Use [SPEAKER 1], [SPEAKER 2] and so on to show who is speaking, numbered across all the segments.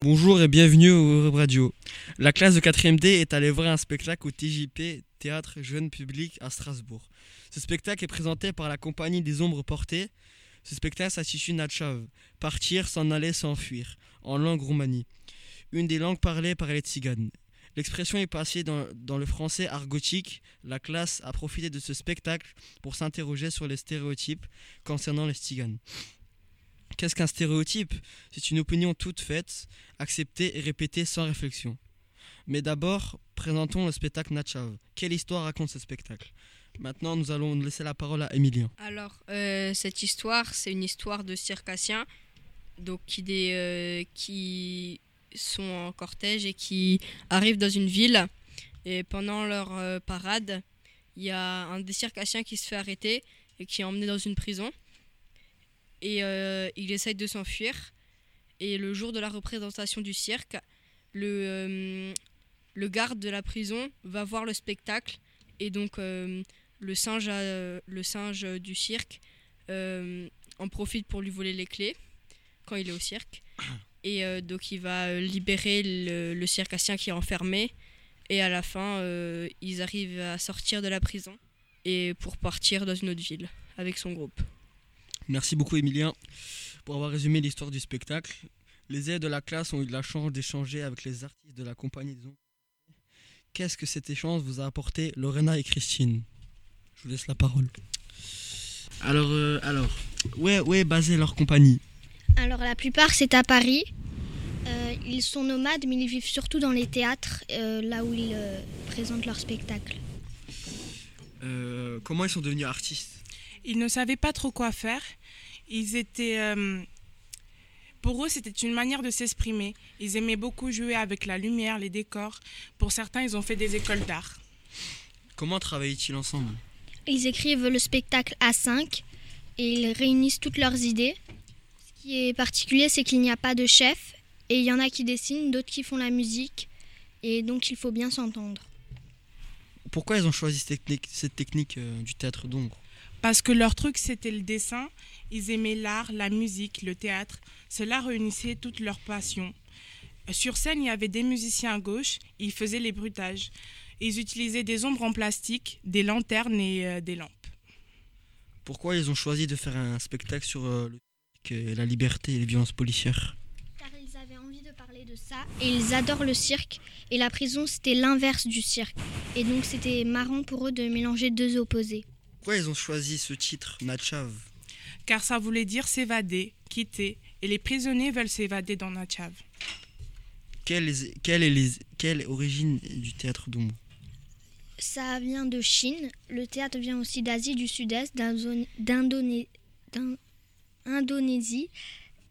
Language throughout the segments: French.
[SPEAKER 1] Bonjour et bienvenue au Web Radio. La classe de 4ème D est allée voir un spectacle au TJP Théâtre Jeune Public à Strasbourg. Ce spectacle est présenté par la compagnie des Ombres Portées. Ce spectacle s'intitule Natchav, Partir, s'en aller, s'enfuir, en langue roumanie. Une des langues parlées par les tziganes. L'expression est passée dans, dans le français argotique. La classe a profité de ce spectacle pour s'interroger sur les stéréotypes concernant les tziganes. Qu'est-ce qu'un stéréotype? C'est une opinion toute faite, acceptée et répétée sans réflexion. Mais d'abord, présentons le spectacle Natchav. Quelle histoire raconte ce spectacle? Maintenant, nous allons laisser la parole à Emilien.
[SPEAKER 2] Alors, euh, cette histoire, c'est une histoire de circassiens donc, qui, des, euh, qui sont en cortège et qui arrivent dans une ville. Et pendant leur euh, parade, il y a un des circassiens qui se fait arrêter et qui est emmené dans une prison. Et euh, il essaye de s'enfuir. Et le jour de la représentation du cirque, le, euh, garde de la prison va voir le spectacle. Et donc, euh, le, singe, le singe du cirque en profite pour lui voler les clés quand il est au cirque. Et donc, il va libérer le, le circassien qui est enfermé. Et à la fin, ils arrivent à sortir de la prison et pour partir dans une autre ville avec son groupe.
[SPEAKER 1] Merci beaucoup, Emilien, pour avoir résumé l'histoire du spectacle. Les élèves de la classe ont eu de la chance d'échanger avec les artistes de la compagnie des. Qu'est-ce que cet échange vous a apporté, Lorena et Christine? Je vous laisse la parole. Alors, euh, alors, ouais, ouais, basée leur compagnie?
[SPEAKER 3] Alors la plupart c'est à Paris. Euh, ils sont nomades mais ils vivent surtout dans les théâtres, euh, là où ils euh, présentent leurs spectacles.
[SPEAKER 1] Comment ils sont devenus artistes?
[SPEAKER 4] Ils ne savaient pas trop quoi faire. Ils étaient. euh, pour eux, c'était une manière de s'exprimer. Ils aimaient beaucoup jouer avec la lumière, les décors. Pour certains, ils ont fait des écoles d'art.
[SPEAKER 1] Comment travaillent-ils ensemble?
[SPEAKER 3] Ils écrivent le spectacle à 5 et ils réunissent toutes leurs idées. Ce qui est particulier c'est qu'il n'y a pas de chef et il y en a qui dessinent, d'autres qui font la musique et donc il faut bien s'entendre.
[SPEAKER 1] Pourquoi ils ont choisi cette technique, cette technique euh, du théâtre d'ombre?
[SPEAKER 4] Parce que leur truc, c'était le dessin. Ils aimaient l'art, la musique, le théâtre. Cela réunissait toutes leurs passions. Sur scène, il y avait des musiciens à gauche. Ils faisaient les bruitages. Ils utilisaient des ombres en plastique, des lanternes et euh, des lampes.
[SPEAKER 1] Pourquoi ils ont choisi de faire un spectacle sur euh, le la liberté et les violences policières?
[SPEAKER 3] Envie de parler de ça et ils adorent le cirque et la prison c'était l'inverse du cirque. Et donc c'était marrant pour eux de mélanger deux opposés.
[SPEAKER 1] Pourquoi ils ont choisi ce titre, Natchav
[SPEAKER 4] car ça voulait dire s'évader, quitter, et les prisonniers veulent s'évader dans Natchav.
[SPEAKER 1] quelle est, quelle, est les, quelle est l'origine du théâtre d'ombre
[SPEAKER 3] Ça vient de Chine. Le théâtre vient aussi d'Asie du Sud-Est, d'Inzo- d'Indoné- d'In- Indonésie.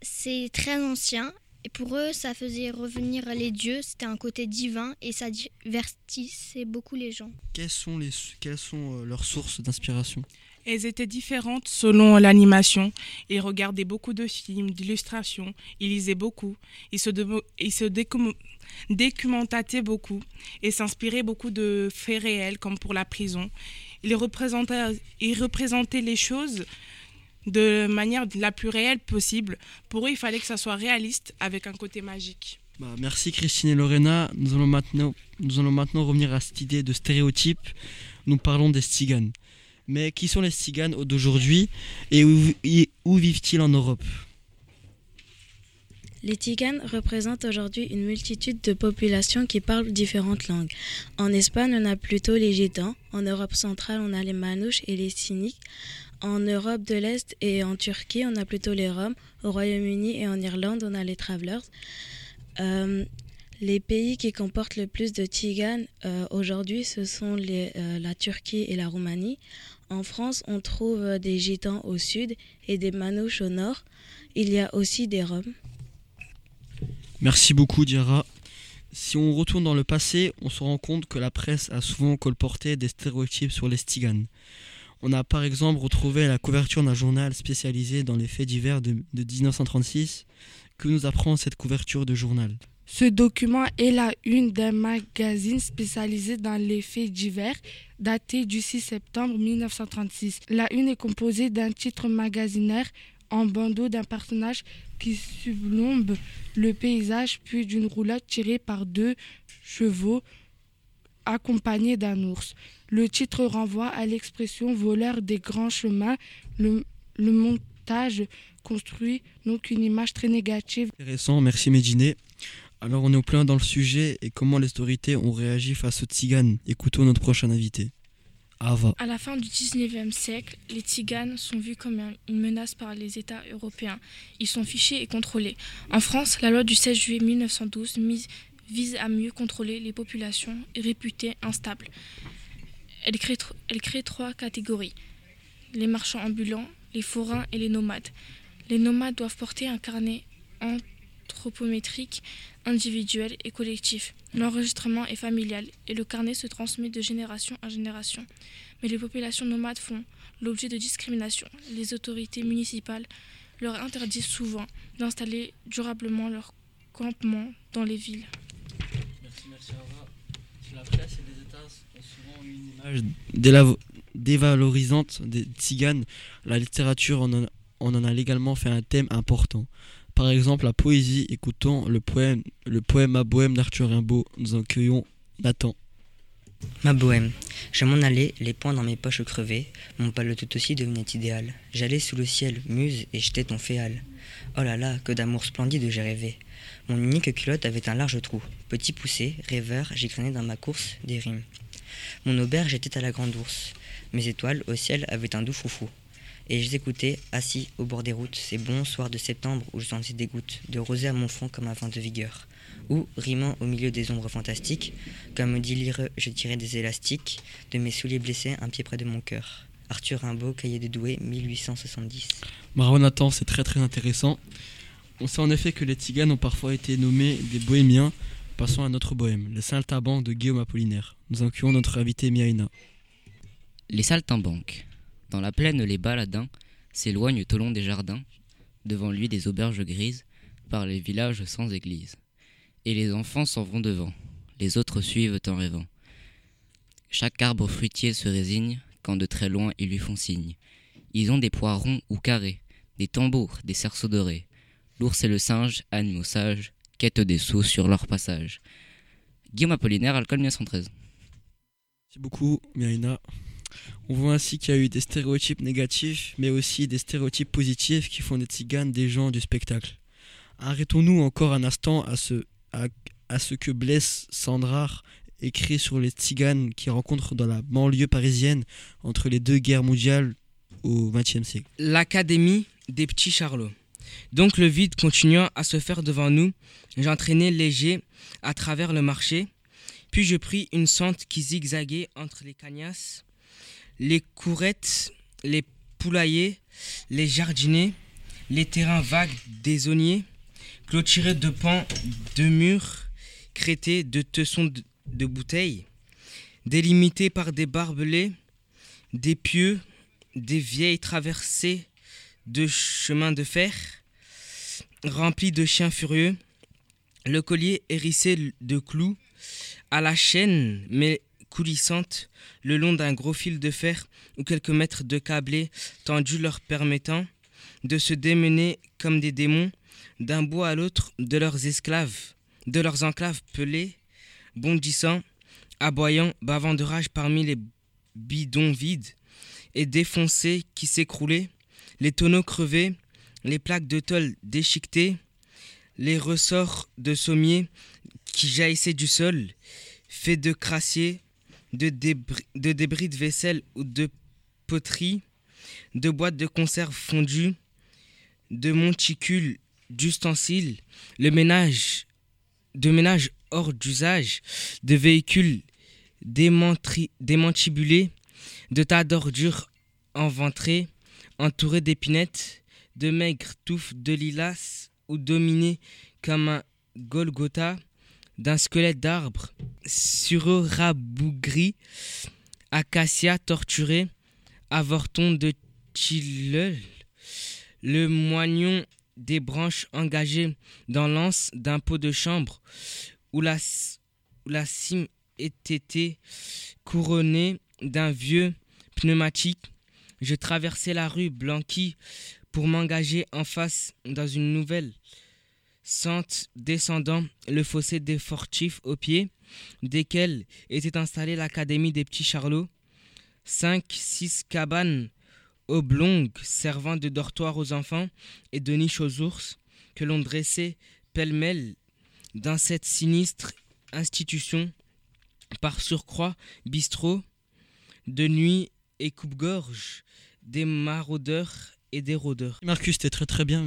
[SPEAKER 3] C'est très ancien. Et pour eux, ça faisait revenir les dieux. C'était un côté divin et ça divertissait beaucoup les gens.
[SPEAKER 1] Quelles sont, les, quelles sont euh, leurs sources d'inspiration?
[SPEAKER 4] Elles étaient différentes selon l'animation. Ils regardaient beaucoup de films, d'illustrations. Ils lisaient beaucoup. Ils se, demo- ils se décom- documentaient beaucoup et s'inspiraient beaucoup de faits réels, comme pour la prison. Ils représentaient, ils représentaient les choses de manière la plus réelle possible. Pour eux, il fallait que ça soit réaliste avec un côté magique.
[SPEAKER 1] Bah, Merci Christine et Lorena. Nous allons, maintenant, revenir à cette idée de stéréotype. Nous parlons des Stiganes. Mais qui sont les Stiganes d'aujourd'hui et où vivent-ils en Europe?
[SPEAKER 5] Les Tiganes représentent aujourd'hui une multitude de populations qui parlent différentes langues. En Espagne, on a plutôt les Gitans. En Europe centrale, on a les Manouches et les Cyniques. En Europe de l'Est et en Turquie, on a plutôt les Roms. Au Royaume-Uni et en Irlande, on a les Travelers. Euh, les pays qui comportent le plus de Tiganes euh, aujourd'hui, ce sont euh, la Turquie et la Roumanie. En France, on trouve des Gitans au sud et des Manouches au nord. Il y a aussi des Roms.
[SPEAKER 1] Merci beaucoup Diara. Si on retourne dans le passé, on se rend compte que la presse a souvent colporté des stéréotypes sur les Stiganes. On a par exemple retrouvé la couverture d'un journal spécialisé dans les faits divers de, de 1936. Que nous apprend cette couverture de journal?
[SPEAKER 6] Ce document est la une d'un magazine spécialisé dans les faits divers daté du 6 septembre 1936. La une est composée d'un titre magasinaire en bandeau d'un personnage qui surplombe le paysage, puis d'une roulotte tirée par deux chevaux accompagnés d'un ours. Le titre renvoie à l'expression voleur des grands chemins. Le, le montage construit donc une image très négative.
[SPEAKER 1] Intéressant, merci Médiné. Alors on est au plein dans le sujet et comment les autorités ont réagi face aux tziganes. Écoutons notre prochain invité. Ava.
[SPEAKER 7] À la fin du 19e siècle, les tziganes sont vus comme un- une menace par les États européens. Ils sont fichés et contrôlés. En France, la loi du 16 juillet 1912 mise- vise à mieux contrôler les populations réputées instables. Elle crée, elle crée trois catégories. Les marchands ambulants, les forains et les nomades. Les nomades doivent porter un carnet anthropométrique individuel et collectif. L'enregistrement est familial et le carnet se transmet de génération en génération mais les populations nomades font l'objet de discrimination. Les autorités municipales leur interdisent souvent d'installer durablement leurs campements dans les villes.
[SPEAKER 1] Merci, merci Ava. La presse et les États ont souvent eu une image dévalorisante des tziganes. La littérature en, en- on en a également fait un thème important. Par exemple, la poésie, écoutons le poème, le poème à bohème d'Arthur Rimbaud. Nous en cueillons Nathan.
[SPEAKER 8] Ma bohème. Je m'en allais, les poings dans mes poches crevées, mon pâle tout aussi devenait idéal. J'allais sous le ciel, muse, et jetais ton féal. Oh là là, que d'amour splendide j'ai rêvé. Mon unique culotte avait un large trou. Petit poussé, rêveur, j'écranais dans ma course des rimes. Mon auberge était à la grande ours. Mes étoiles au ciel avaient un doux foufou. Et je les écoutais, assis au bord des routes, ces bons soirs de septembre où je sentais des gouttes de rosée à mon front comme un vin de vigueur. Ou, rimant au milieu des ombres fantastiques, comme dit l'ireux, je tirais des élastiques de mes souliers blessés un pied près de mon cœur. Arthur Rimbaud, cahier de Douai, 1870.
[SPEAKER 1] Bravo Nathan, c'est très très intéressant. On sait en effet que les tziganes ont parfois été nommés des bohémiens. Passons à notre bohème, le saltaban de Guillaume Apollinaire. Nous accueillons notre invité Miaina.
[SPEAKER 9] Les saltimbanques. Dans la plaine, les baladins s'éloignent au long des jardins, devant lui des auberges grises, par les villages sans église. Et les enfants s'en vont devant, les autres suivent en rêvant. Chaque arbre fruitier se résigne quand de très loin ils lui font signe. Ils ont des pois ronds ou carrés, des tambours, des cerceaux dorés. L'ours et le singe, animaux sages, quêtent des sous sur leur passage. Guillaume Apollinaire, alcool 1913.
[SPEAKER 1] Merci beaucoup Miaina. On voit ainsi qu'il y a eu des stéréotypes négatifs, mais aussi des stéréotypes positifs qui font des tziganes des gens du spectacle. Arrêtons-nous encore un instant à ce, à, ce que Blaise Sandrard écrit sur les tziganes qui rencontrent dans la banlieue parisienne entre les deux guerres mondiales au XXe siècle.
[SPEAKER 10] L'académie des petits charlots. Donc le vide continuant à se faire devant nous, j'entraînais léger à travers le marché, puis je pris une sente qui zigzaguait entre les cagnasses, les courettes, les poulaillers, les jardiniers, les terrains vagues des auniers, clôturés de pans, de murs, crétés de tessons de, de bouteilles, délimités par des barbelés, des pieux, des vieilles traversées de chemins de fer, remplis de chiens furieux, le collier hérissé de clous, à la chaîne, mais coulissante, le long d'un gros fil de fer ou quelques mètres de câblé tendus leur permettant de se démener comme des démons d'un bout à l'autre de leurs esclaves, de leurs enclaves pelées, bondissant, aboyant, bavant de rage parmi les bidons vides et défoncés qui s'écroulaient, les tonneaux crevés, les plaques de tôle déchiquetées, les ressorts de sommier qui jaillissaient du sol, faits de crassier, de débris, de vaisselle ou de poterie, de boîtes de conserve fondues, de monticules d'ustensiles, le ménage, de ménage hors d'usage, de véhicules démantibulés, de tas d'ordures enventrées, entourées d'épinettes, de maigres touffes de lilas ou dominées comme un Golgotha d'un squelette d'arbre, rabougri, acacia torturé, avorton de tilleul, le moignon des branches engagées dans l'anse d'un pot de chambre, où la, cime était couronnée d'un vieux pneumatique. Je traversais la rue blanquie pour m'engager en face dans une nouvelle descendant le fossé des fortifs au pied, desquels était installée l'académie des petits Charlots. Cinq, six cabanes oblongues servant de dortoir aux enfants et de niche aux ours, que l'on dressait pêle-mêle dans cette sinistre institution, par surcroît bistrot, de nuit et coupe-gorge, des maraudeurs et des rôdeurs.
[SPEAKER 1] Marcus, c'était très très bien.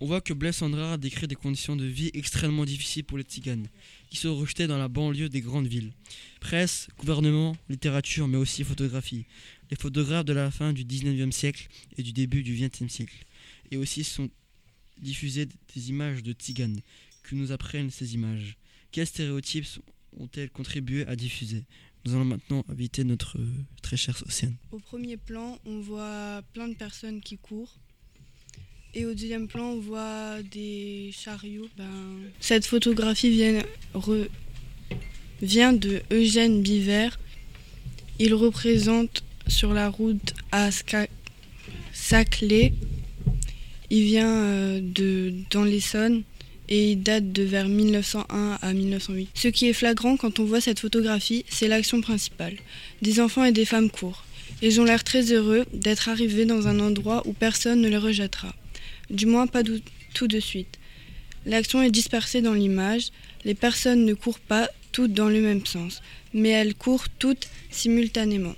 [SPEAKER 1] On voit que Blaise Sandra décrit des conditions de vie extrêmement difficiles pour les tziganes, qui se rejetaient dans la banlieue des grandes villes. Presse, gouvernement, littérature, mais aussi photographie. Les photographes de la fin du 19e siècle et du début du 20e siècle. Et aussi sont diffusées des images de tziganes, que nous apprennent ces images. Quels stéréotypes ont-elles contribué à diffuser? Nous allons maintenant inviter notre euh, très chère Océane.
[SPEAKER 11] Au premier plan, on voit plein de personnes qui courent. Et au deuxième plan, on voit des chariots. Ben, cette photographie vient, de Eugène Biver. Il représente sur la route à Saclay. Il vient euh, de, dans l'Essonne et il date de vers 1901 à 1908. Ce qui est flagrant quand on voit cette photographie, c'est l'action principale. Des enfants et des femmes courent. Ils ont l'air très heureux d'être arrivés dans un endroit où personne ne les rejettera. Du moins pas tout de suite. L'action est dispersée dans l'image. Les personnes ne courent pas toutes dans le même sens, mais elles courent toutes simultanément.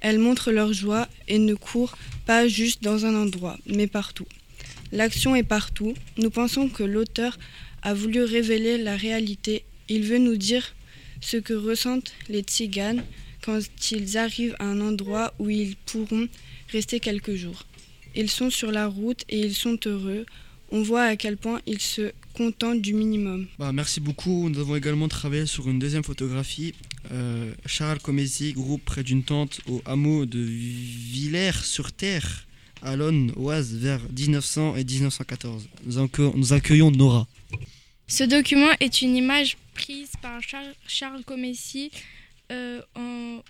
[SPEAKER 11] Elles montrent leur joie et ne courent pas juste dans un endroit, mais partout. L'action est partout. Nous pensons que l'auteur a voulu révéler la réalité. Il veut nous dire ce que ressentent les tziganes quand ils arrivent à un endroit où ils pourront rester quelques jours. Ils sont sur la route et ils sont heureux. On voit à quel point ils se contentent du minimum.
[SPEAKER 1] Bah, merci beaucoup. Nous avons également travaillé sur une deuxième photographie. Euh, Charles Comézy, groupe près d'une tente au hameau de Villers-sur-Terre, à Oise, vers 1900 et 1914. Nous, accueillons- Nora.
[SPEAKER 7] Ce document est une image prise par Char- Charles Comessi euh, en,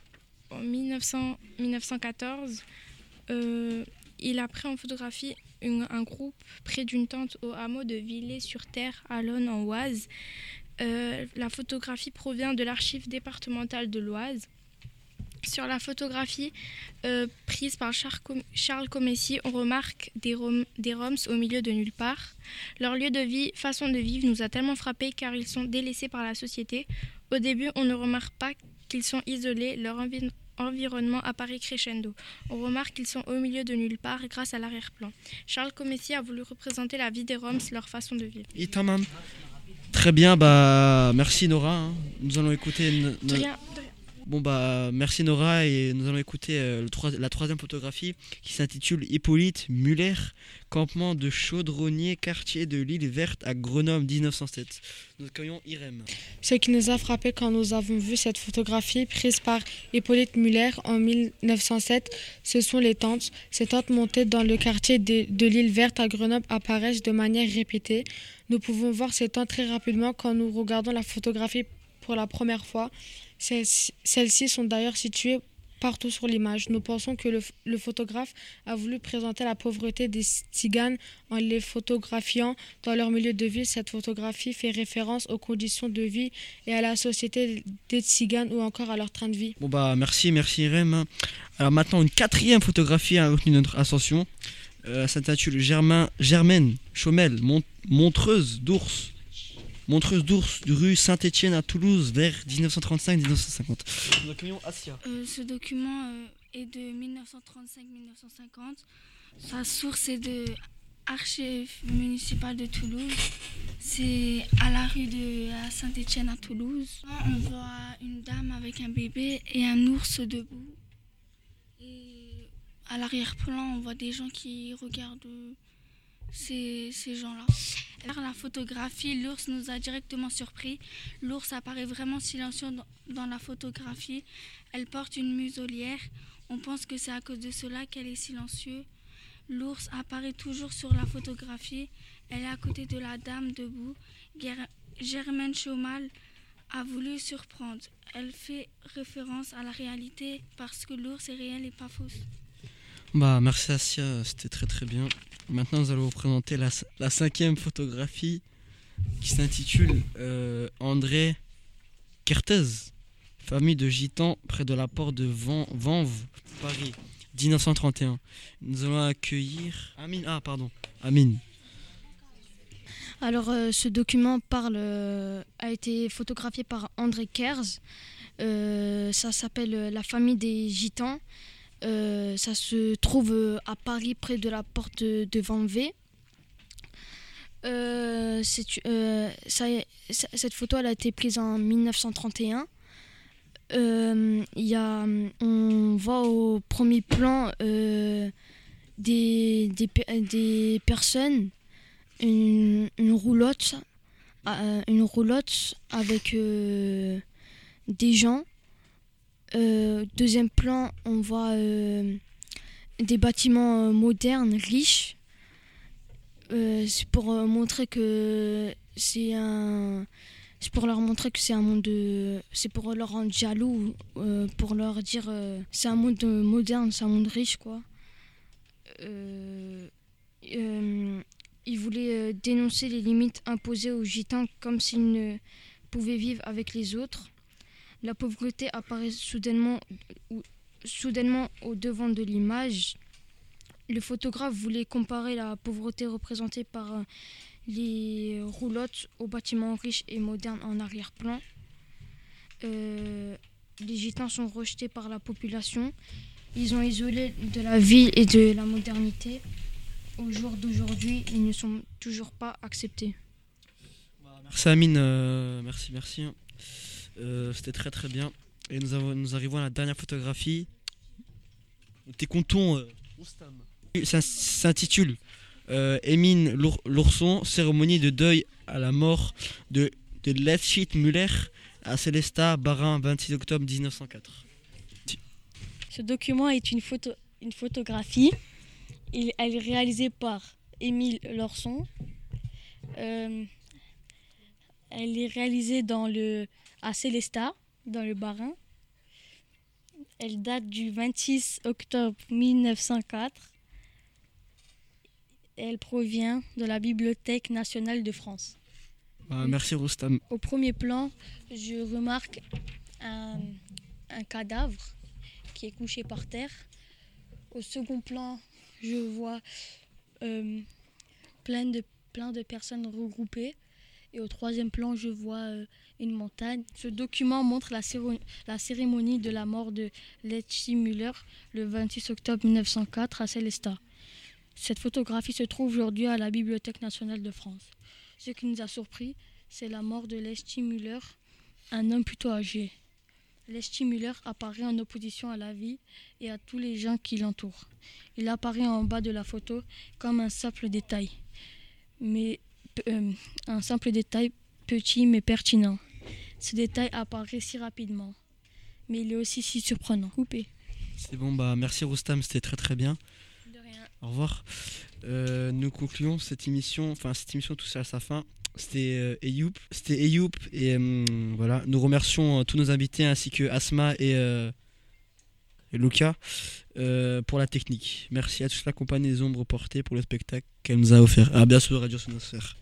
[SPEAKER 7] en 1900 1914. Euh, il a pris en photographie un groupe près d'une tente au hameau de Villers-sur-Terre à en Oise. Euh, la photographie provient de l'archive départementale de l'Oise. Sur la photographie euh, prise par Char- Charles Comessi, on remarque des, Rom- des Roms au milieu de nulle part. Leur lieu de vie, façon de vivre nous a tellement frappés car ils sont délaissés par la société. Au début, on ne remarque pas qu'ils sont isolés, leur envi- environnement apparaît crescendo. On remarque qu'ils sont au milieu de nulle part grâce à l'arrière-plan. Charles Comessi a voulu représenter la vie des Roms, leur façon de vivre.
[SPEAKER 1] Et. Très bien, bah merci Nora. hein. Nous allons écouter.
[SPEAKER 7] De
[SPEAKER 1] n-
[SPEAKER 7] rien, de rien.
[SPEAKER 1] Bon bah merci Nora et nous allons écouter euh, la troisième photographie qui s'intitule Hippolyte Muller, campement de chaudronnier, quartier de l'île verte à Grenoble 1907. Nous accueillons Irem.
[SPEAKER 6] Ce qui nous a frappé quand nous avons vu cette photographie prise par Hippolyte Muller en 1907, ce sont les tentes. Ces tentes montées dans le quartier de l'île verte à Grenoble apparaissent de manière répétée. Nous pouvons voir ces tentes très rapidement quand nous regardons la photographie pour la première fois. Celles- Celles-ci sont d'ailleurs situées partout sur l'image. Nous pensons que le, photographe a voulu présenter la pauvreté des tziganes en les photographiant dans leur milieu de vie. Cette photographie fait référence aux conditions de vie et à la société des tziganes ou encore à leur train de vie.
[SPEAKER 1] Bon bah merci, merci Irem. Alors maintenant une quatrième photographie a retenu notre attention. Euh, s'intitule Germain, Germaine Chaumel, Mont- Montreuse d'ours. Montreuse d'ours, rue Saint-Étienne à Toulouse vers 1935-1950. Nous accueillons Asia.
[SPEAKER 12] Euh, ce document euh, est de 1935-1950. Sa source est de Archives municipales de Toulouse. C'est à la rue de Saint-Étienne à Toulouse. On voit une dame avec un bébé et un ours debout. Et à l'arrière-plan, on voit des gens qui regardent ces, ces gens-là. Par la photographie, l'ours nous a directement surpris. L'ours apparaît vraiment silencieux dans, la photographie. Elle porte une muselière. On pense que c'est à cause de cela qu'elle est silencieuse. L'ours apparaît toujours sur la photographie. Elle est à côté de la dame debout. Ger- Germaine Chaumal a voulu surprendre. Elle fait référence à la réalité parce que l'ours est réel et pas fausse.
[SPEAKER 1] Bah, merci Asia, c'était très très bien. Maintenant, nous allons vous présenter la, cinquième photographie qui s'intitule euh, André Kertez, famille de gitans près de la porte de Van- Vanves, Paris, 1931. Nous allons accueillir Amine. Ah, pardon, Amine.
[SPEAKER 13] Alors, euh, ce document parle, euh, a été photographié par André. Euh, ça s'appelle La famille des Gitans. Euh, ça se trouve euh, à Paris, près de la porte de, Vanves. Euh, euh, cette photo a été prise en 1931. Euh, il y a, on voit au premier plan des, des, pe- des personnes une, roulotte une roulotte avec des gens Euh, deuxième plan on voit euh, des bâtiments euh, modernes riches Euh, c'est pour montrer que c'est un pour leur montrer que c'est un monde de c'est pour leur rendre jaloux pour leur dire c'est un monde moderne c'est un monde riche quoi il voulait euh, dénoncer les limites imposées aux gitans comme s'ils ne pouvaient vivre avec les autres. La pauvreté apparaît soudainement, ou- soudainement au devant de l'image. Le photographe voulait comparer la pauvreté représentée par euh, les roulottes aux bâtiments riches et modernes en arrière-plan. Euh, les gitans sont rejetés par la population. Ils ont isolé de la ville et de la modernité au jour d'aujourd'hui, ils ne sont toujours pas acceptés.
[SPEAKER 1] Merci Amine, euh, merci, merci. Euh, C'était très très bien. Et nous, avons, nous arrivons à la dernière photographie. T'es content, euh. Ça s'intitule euh, Émine l'our- l'ourson, cérémonie de deuil à la mort de, de Lefschit Müller à Célestat, Barin, 26 octobre 1904.
[SPEAKER 14] Ce document est une, photo, une photographie. Il, elle est réalisée par Émile Lorson. Euh, elle est réalisée dans le, à Célestat, dans le Bas-Rhin. Elle date du 26 octobre 1904. Elle provient de la Bibliothèque nationale de France.
[SPEAKER 1] Bah, merci Roustam.
[SPEAKER 14] Au premier plan, je remarque un, un cadavre qui est couché par terre. Au second plan, je vois euh, plein, de, plein de personnes regroupées. Et au troisième plan, je vois euh, une montagne. Ce document montre la, cérémonie de la mort de Letchi Müller le 26 octobre 1904 à Célestat. Cette photographie se trouve aujourd'hui à la Bibliothèque nationale de France. Ce qui nous a surpris, c'est la mort de Lesti Müller, un homme plutôt âgé. Lesti Müller apparaît en opposition à la vie et à tous les gens qui l'entourent. Il apparaît en bas de la photo comme un simple détail, mais euh, un simple détail petit mais pertinent. Ce détail apparaît si rapidement, mais il est aussi si surprenant. Coupé.
[SPEAKER 1] C'est bon, bah merci Roustam, c'était très très bien.
[SPEAKER 14] De rien.
[SPEAKER 1] Au revoir. Euh, nous concluons cette émission, enfin cette émission touche à sa fin. C'était euh, Eyoup, c'était Eyoup et euh, voilà. Nous remercions euh, tous nos invités ainsi que Asma et, euh, et Luca euh, pour la technique. Merci à toute la compagnie des ombres portées pour le spectacle qu'elle nous a offert. À bientôt Radio Sonosphère.